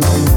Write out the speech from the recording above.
no, you.